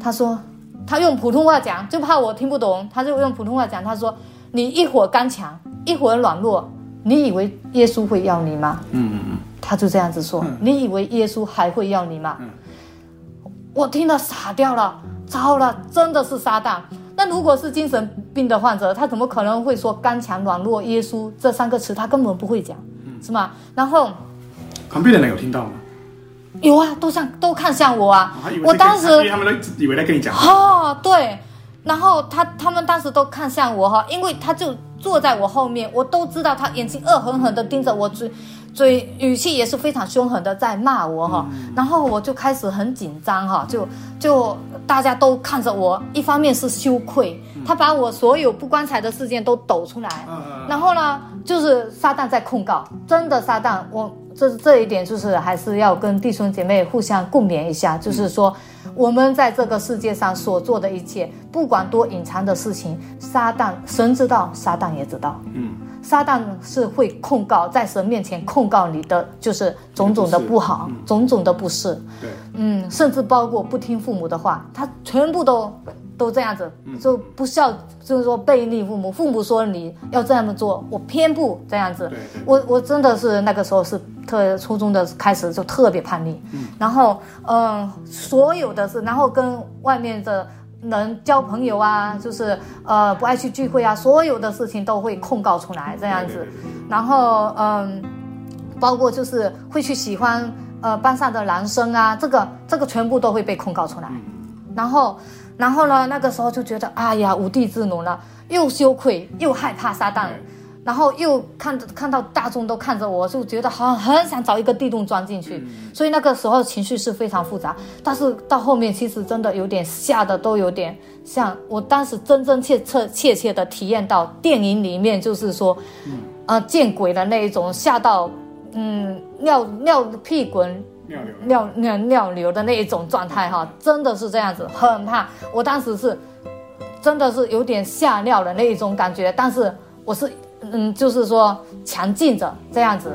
他说他用普通话讲，就怕我听不懂，他就用普通话讲。他说你一会儿刚强，一会儿软弱。你以为耶稣会要你吗？嗯嗯嗯，他就这样子说。嗯、你以为耶稣还会要你吗？嗯、我听了傻掉了，糟了，真的是撒旦。那如果是精神病的患者，他怎么可能会说刚强、软弱、耶稣这三个词？他根本不会讲，嗯、是吗？然后旁边的人有听到吗？有啊，都像都看向我啊。哦、我当时他们都以为在跟你讲。哦，对。然后他他们当时都看向我哈，因为他就。坐在我后面，我都知道他眼睛恶狠狠地盯着我，嘴嘴语气也是非常凶狠的在骂我哈。嗯、然后我就开始很紧张哈，就就大家都看着我，一方面是羞愧，他把我所有不光彩的事件都抖出来。嗯、然后呢，就是撒旦在控告，真的撒旦，我这这一点就是还是要跟弟兄姐妹互相共勉一下，就是说。我们在这个世界上所做的一切，不管多隐藏的事情，撒旦神知道，撒旦也知道。嗯，撒旦是会控告，在神面前控告你的，就是种种的不好，嗯、种种的不是。对，嗯，甚至包括不听父母的话，他全部都都这样子，就不孝，就是说背逆父母。父母说你要这样做，我偏不这样子。我我真的是那个时候是特初中的开始就特别叛逆，嗯、然后嗯、呃，所有的事，然后跟外面的。能交朋友啊，就是呃不爱去聚会啊，所有的事情都会控告出来这样子，然后嗯，包括就是会去喜欢呃班上的男生啊，这个这个全部都会被控告出来，然后然后呢那个时候就觉得哎呀无地自容了，又羞愧又害怕撒旦。然后又看着看到大众都看着我，就觉得好像很想找一个地洞钻进去，所以那个时候情绪是非常复杂。但是到后面其实真的有点吓得都有点像我当时真真切切切切的体验到电影里面就是说，呃见鬼的那一种吓到，嗯尿尿屁滚尿流尿尿尿流的那一种状态哈，真的是这样子，很怕。我当时是真的是有点吓尿的那一种感觉，但是我是。嗯，就是说强劲着这样子。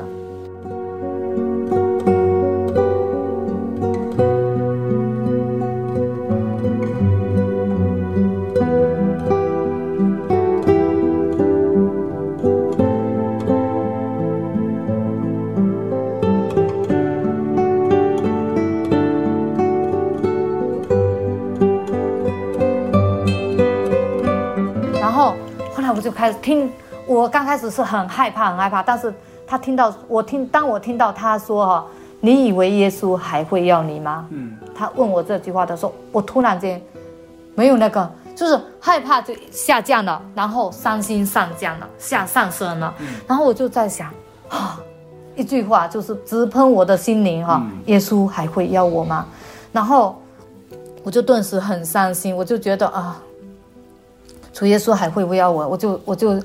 然后后来我就开始听。我刚开始是很害怕，很害怕，但是他听到我听，当我听到他说哈，你以为耶稣还会要你吗？嗯，他问我这句话的时候，我突然间没有那个，就是害怕就下降了，然后伤心上降了，下上升了，然后我就在想，啊，一句话就是直喷我的心灵哈，耶稣还会要我吗？然后我就顿时很伤心，我就觉得啊，主耶稣还会不会要我？我就我就。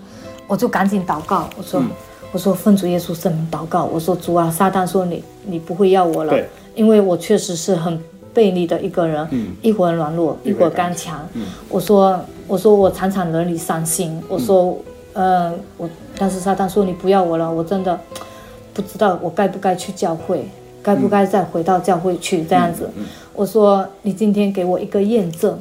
我就赶紧祷告，我说，嗯、我说奉主耶稣圣名祷告，我说主啊，撒旦说你你不会要我了，因为我确实是很背逆的一个人，嗯、一会儿软弱，一会儿刚强。嗯、我说我说我常常惹你伤心，我说，嗯、呃，我但是撒旦说你不要我了，我真的不知道我该不该去教会，该不该再回到教会去这样子。嗯嗯、我说你今天给我一个验证，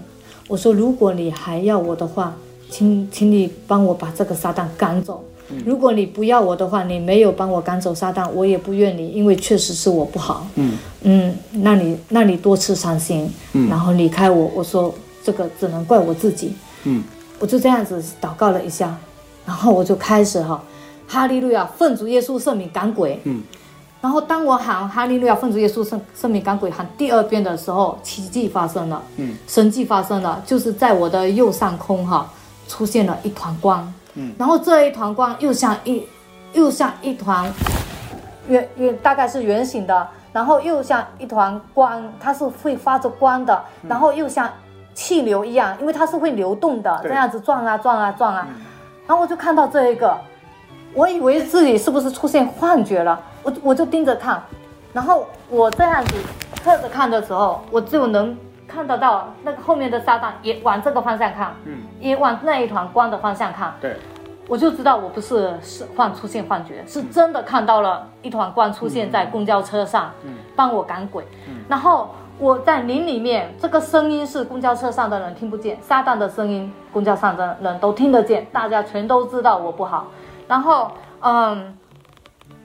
我说如果你还要我的话。请，请你帮我把这个撒旦赶走。如果你不要我的话，你没有帮我赶走撒旦，我也不怨你，因为确实是我不好。嗯嗯，那你那你多次伤心，嗯，然后离开我，我说这个只能怪我自己。嗯，我就这样子祷告了一下，然后我就开始哈，哈利路亚，奉主耶稣圣名赶鬼。嗯，然后当我喊哈利路亚，奉主耶稣圣圣名赶鬼喊第二遍的时候，奇迹发生了。嗯，神迹发生了，就是在我的右上空哈。出现了一团光，嗯，然后这一团光又像一，又像一团圆圆，大概是圆形的，然后又像一团光，它是会发着光的，然后又像气流一样，因为它是会流动的，这样子转啊转啊转啊，然后我就看到这一个，我以为自己是不是出现幻觉了，我我就盯着看，然后我这样子侧着看的时候，我就能。看得到那个后面的撒旦也往这个方向看，嗯，也往那一团光的方向看，对，我就知道我不是是幻出现幻觉，是真的看到了一团光出现在公交车上，嗯，帮我赶鬼，嗯，然后我在林里面，这个声音是公交车上的人听不见，撒旦的声音公交上的人都听得见，大家全都知道我不好，然后嗯，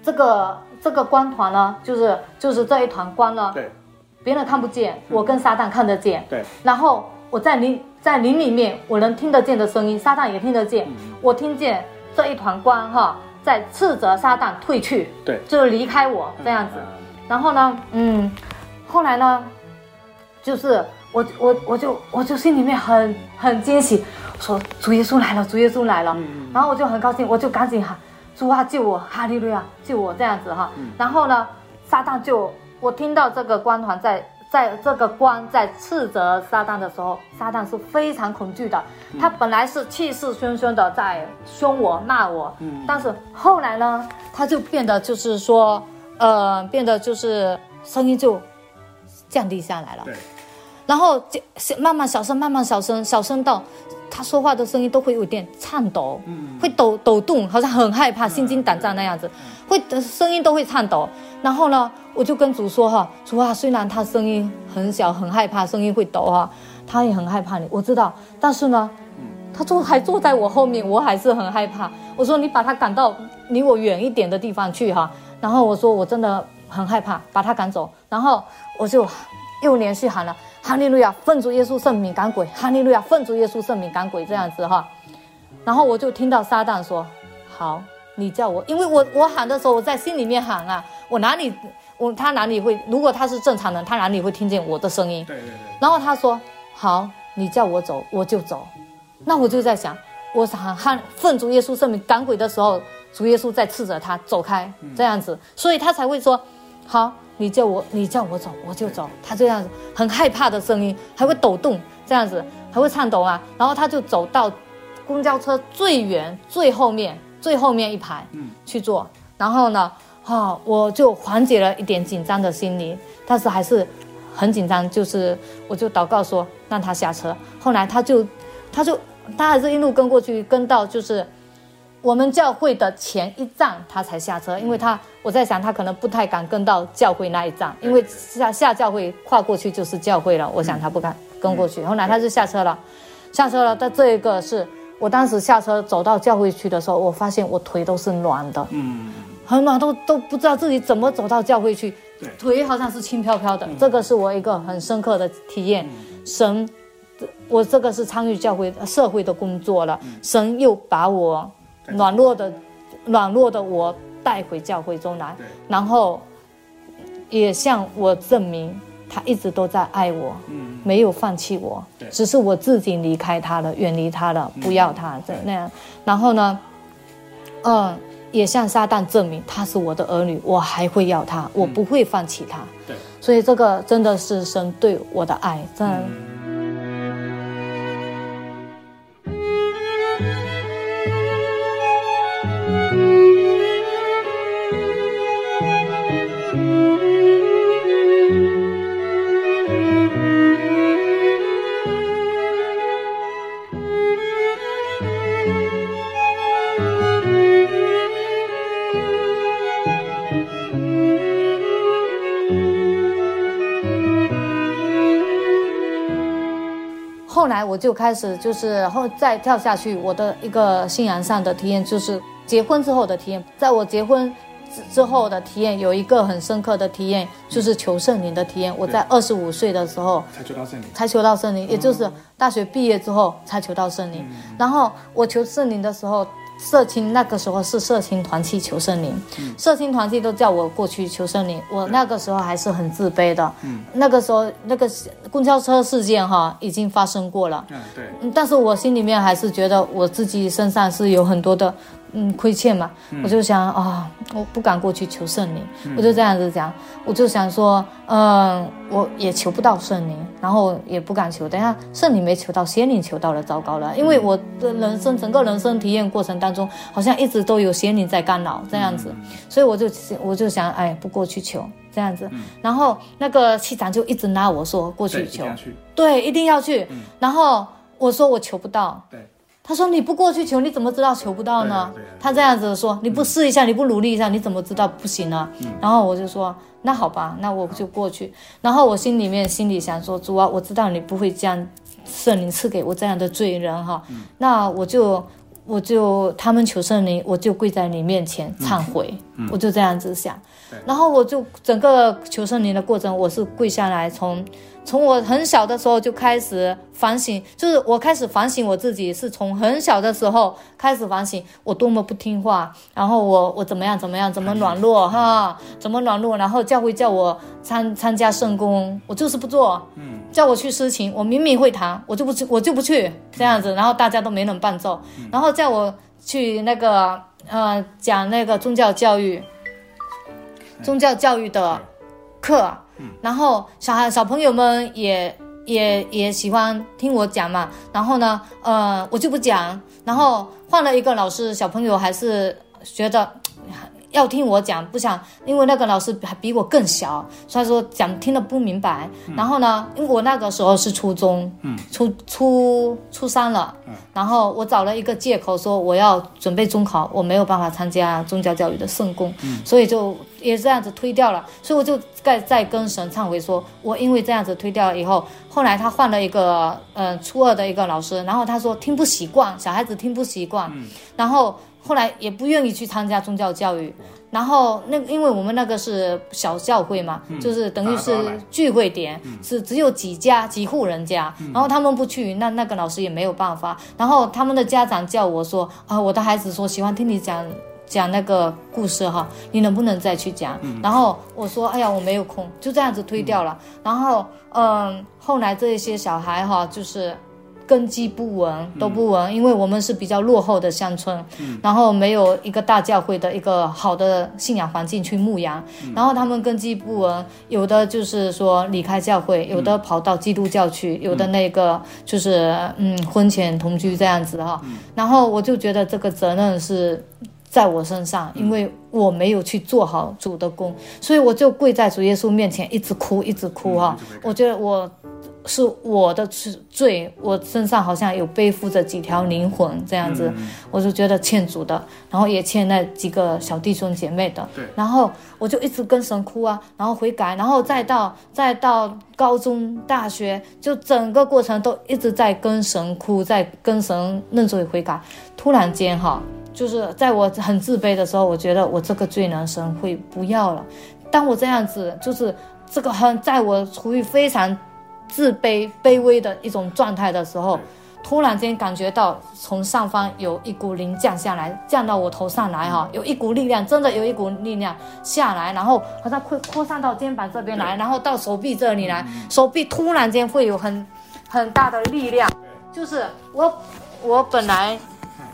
这个这个光团呢，就是就是这一团光呢，对。别人看不见，我跟撒旦看得见。对，然后我在灵在灵里面，我能听得见的声音，撒旦也听得见。我听见这一团光哈，在斥责撒旦退去，对，就离开我这样子。然后呢，嗯，后来呢，就是我我我就我就心里面很很惊喜，说主耶稣来了，主耶稣来了。然后我就很高兴，我就赶紧喊主啊救我，哈利路亚救我这样子哈。然后呢，撒旦就。我听到这个光团在在这个光在斥责撒旦的时候，撒旦是非常恐惧的。他本来是气势汹汹的在凶我骂我，嗯，但是后来呢，他就变得就是说，呃，变得就是声音就降低下来了，对，然后就慢慢小声，慢慢小声，小声到他说话的声音都会有点颤抖，嗯，会抖抖动，好像很害怕、心惊胆战那样子，会声音都会颤抖。然后呢，我就跟主说哈，主啊，虽然他声音很小，很害怕，声音会抖哈，他也很害怕你，我知道，但是呢，他坐还坐在我后面，我还是很害怕。我说你把他赶到离我远一点的地方去哈。然后我说我真的很害怕，把他赶走。然后我就又连续喊了。哈利路亚，奉主耶稣圣名赶鬼！哈利路亚，奉主耶稣圣名赶鬼！这样子哈，然后我就听到撒旦说：“好，你叫我，因为我我喊的时候，我在心里面喊啊，我哪里我他哪里会？如果他是正常人，他哪里会听见我的声音？对对对。然后他说：好，你叫我走，我就走。那我就在想，我喊喊奉主耶稣圣名赶鬼的时候，主耶稣在斥责他走开，这样子，所以他才会说：好。”你叫我，你叫我走，我就走。他这样子很害怕的声音，还会抖动，这样子还会颤抖啊。然后他就走到公交车最远、最后面、最后面一排，嗯，去坐。然后呢，哈、哦，我就缓解了一点紧张的心理，但是还是很紧张。就是我就祷告说让他下车。后来他就，他就，他还是一路跟过去，跟到就是。我们教会的前一站，他才下车，因为他我在想，他可能不太敢跟到教会那一站，因为下下教会跨过去就是教会了。我想他不敢跟过去。后来他就下车了，下车了。但这一个是我当时下车走到教会去的时候，我发现我腿都是软的，嗯，很软，都都不知道自己怎么走到教会去，腿好像是轻飘飘的。这个是我一个很深刻的体验。神，我这个是参与教会社会的工作了，神又把我。软弱的，软弱的我带回教会中来，然后也向我证明，他一直都在爱我，嗯，没有放弃我，只是我自己离开他了，远离他了，不要他这那样。然后呢，嗯，也向撒旦证明他是我的儿女，我还会要他，我不会放弃他。对，所以这个真的是神对我的爱，真的。后我就开始，就是后再跳下去，我的一个信仰上的体验，就是结婚之后的体验。在我结婚之之后的体验，有一个很深刻的体验，就是求圣灵的体验。我在二十五岁的时候才求到圣灵，才求到圣灵，也就是大学毕业之后才求到圣灵。然后我求圣灵的时候。社青那个时候是社青团契求生灵，嗯、社青团契都叫我过去求生灵，我那个时候还是很自卑的。嗯、那个时候那个公交车事件哈已经发生过了，嗯，对。但是我心里面还是觉得我自己身上是有很多的。嗯，亏欠嘛，嗯、我就想啊、哦，我不敢过去求圣灵，嗯、我就这样子讲，我就想说，嗯，我也求不到圣灵，然后也不敢求，等下圣灵没求到，仙灵求到了，糟糕了，因为我的人生整个人生体验过程当中，好像一直都有仙灵在干扰这样子，嗯、所以我就我就想，哎，不过去求这样子，嗯、然后那个气长就一直拉我说过去求，对，一定要去，嗯、然后我说我求不到，对。他说：“你不过去求，你怎么知道求不到呢？”他这样子说：“你不试一下，你不努力一下，你怎么知道不行呢？”然后我就说：“那好吧，那我就过去。”然后我心里面心里想说：“主啊，我知道你不会将圣灵赐给我这样的罪人哈，那我就我就他们求圣灵，我就跪在你面前忏悔，我就这样子想。然后我就整个求圣灵的过程，我是跪下来从。”从我很小的时候就开始反省，就是我开始反省我自己，是从很小的时候开始反省我多么不听话，然后我我怎么样怎么样怎么软弱哈，怎么软弱，然后教会叫我参参加圣工，我就是不做，嗯，叫我去诗琴，我明明会弹，我就不去，我就不去这样子，然后大家都没人伴奏，然后叫我去那个呃讲那个宗教教育，宗教教育的课。然后小孩小朋友们也也也喜欢听我讲嘛，然后呢，呃，我就不讲，然后换了一个老师，小朋友还是觉得要听我讲，不想，因为那个老师还比我更小，所以说讲听得不明白。嗯、然后呢，因为我那个时候是初中，嗯，初初初三了，嗯，然后我找了一个借口说我要准备中考，我没有办法参加宗教教育的圣工，嗯，所以就也这样子推掉了。所以我就在再跟神忏悔说，我因为这样子推掉了以后，后来他换了一个呃初二的一个老师，然后他说听不习惯，小孩子听不习惯，嗯，然后。后来也不愿意去参加宗教教育，然后那因为我们那个是小教会嘛，嗯、就是等于是聚会点，嗯、是只有几家几户人家，嗯、然后他们不去，那那个老师也没有办法。然后他们的家长叫我说啊，我的孩子说喜欢听你讲讲那个故事哈，你能不能再去讲？嗯、然后我说哎呀，我没有空，就这样子推掉了。嗯、然后嗯，后来这些小孩哈，就是。根基不稳，都不稳，因为我们是比较落后的乡村，嗯、然后没有一个大教会的一个好的信仰环境去牧养，嗯、然后他们根基不稳，有的就是说离开教会，有的跑到基督教去，嗯、有的那个就是嗯婚前同居这样子哈，嗯、然后我就觉得这个责任是在我身上，因为我没有去做好主的工，所以我就跪在主耶稣面前一直哭一直哭哈，嗯、我觉得我。是我的罪，我身上好像有背负着几条灵魂这样子，嗯、我就觉得欠主的，然后也欠那几个小弟兄姐妹的。对，然后我就一直跟神哭啊，然后悔改，然后再到再到高中、大学，就整个过程都一直在跟神哭，在跟神认罪悔改。突然间哈，就是在我很自卑的时候，我觉得我这个罪呢，神会不要了。当我这样子，就是这个很在我处于非常。自卑、卑微的一种状态的时候，突然间感觉到从上方有一股灵降下来，降到我头上来哈，有一股力量，真的有一股力量下来，然后好像会扩散到肩膀这边来，然后到手臂这里来，手臂突然间会有很很大的力量，就是我我本来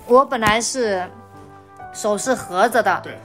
我本来是手是合着的，对。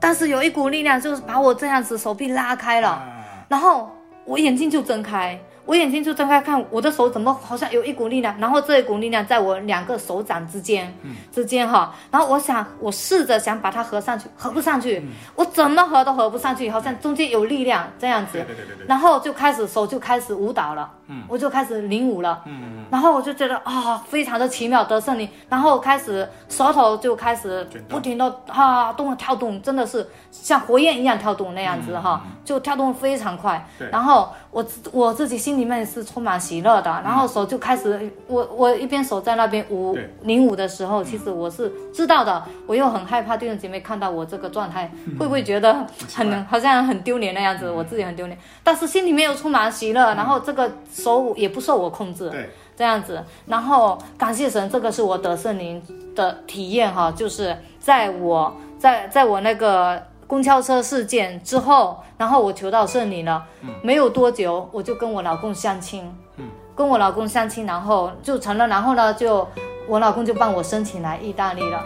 但是有一股力量就是把我这样子手臂拉开了，然后我眼睛就睁开。我眼睛就睁开看，我的手怎么好像有一股力量，然后这一股力量在我两个手掌之间，嗯、之间哈，然后我想，我试着想把它合上去，合不上去，嗯、我怎么合都合不上去，好像中间有力量这样子，对对对然后就开始手就开始舞蹈了，嗯、我就开始领舞了，嗯、然后我就觉得啊、哦，非常的奇妙得胜利，然后开始舌头就开始不停的哈动跳动，真的是像火焰一样跳动那样子哈，嗯、就跳动非常快，对。然后我我自己心。里面是充满喜乐的，然后手就开始，我我一边手在那边舞领舞的时候，其实我是知道的，我又很害怕弟兄姐妹看到我这个状态，会不会觉得很好像很丢脸那样子？我自己很丢脸，但是心里面又充满喜乐，然后这个手也不受我控制，这样子，然后感谢神，这个是我得圣灵的体验哈，就是在我在在我那个。公交车事件之后，然后我求到圣灵了，嗯、没有多久我就跟我老公相亲，嗯、跟我老公相亲，然后就成了，然后呢，就我老公就帮我申请来意大利了。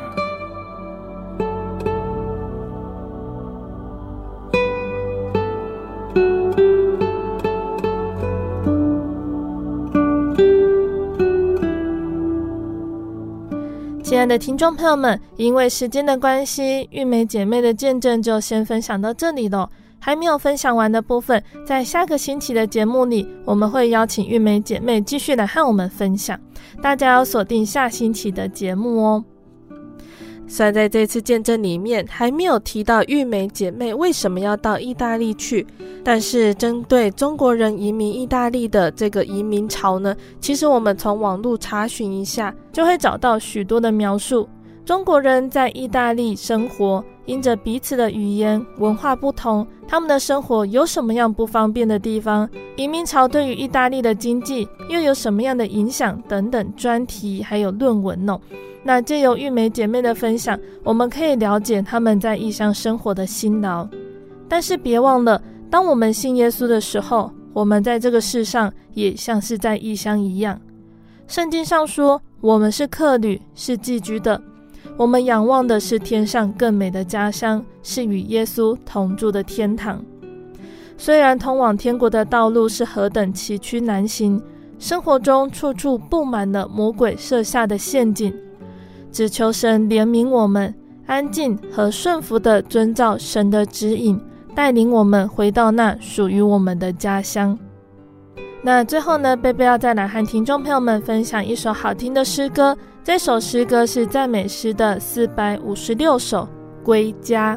亲爱的听众朋友们，因为时间的关系，玉梅姐妹的见证就先分享到这里喽。还没有分享完的部分，在下个星期的节目里，我们会邀请玉梅姐妹继续来和我们分享。大家要锁定下星期的节目哦。虽然在这次见证里面还没有提到玉梅姐妹为什么要到意大利去，但是针对中国人移民意大利的这个移民潮呢，其实我们从网络查询一下，就会找到许多的描述。中国人在意大利生活，因着彼此的语言文化不同，他们的生活有什么样不方便的地方？移民潮对于意大利的经济又有什么样的影响？等等专题还有论文呢？那借由玉梅姐妹的分享，我们可以了解他们在异乡生活的辛劳。但是别忘了，当我们信耶稣的时候，我们在这个世上也像是在异乡一样。圣经上说，我们是客旅，是寄居的。我们仰望的是天上更美的家乡，是与耶稣同住的天堂。虽然通往天国的道路是何等崎岖难行，生活中处处布满了魔鬼设下的陷阱。只求神怜悯我们，安静和顺服地遵照神的指引，带领我们回到那属于我们的家乡。那最后呢，贝贝要再来和听众朋友们分享一首好听的诗歌。这首诗歌是赞美诗的四百五十六首《归家》。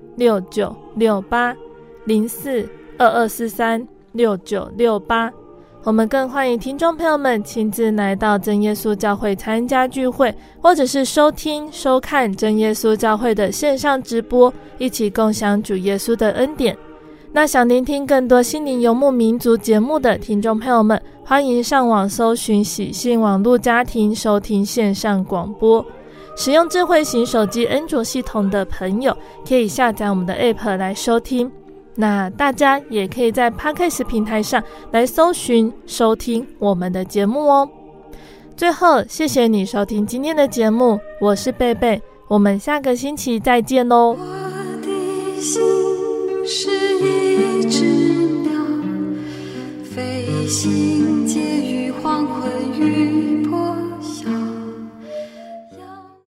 六九六八零四二二四三六九六八，我们更欢迎听众朋友们亲自来到真耶稣教会参加聚会，或者是收听收看真耶稣教会的线上直播，一起共享主耶稣的恩典。那想聆听更多心灵游牧民族节目的听众朋友们，欢迎上网搜寻喜信网络家庭收听线上广播。使用智慧型手机安卓系统的朋友，可以下载我们的 App 来收听。那大家也可以在 Podcast 平台上来搜寻收听我们的节目哦。最后，谢谢你收听今天的节目，我是贝贝，我们下个星期再见喽。我的心是一只鸟，飞行间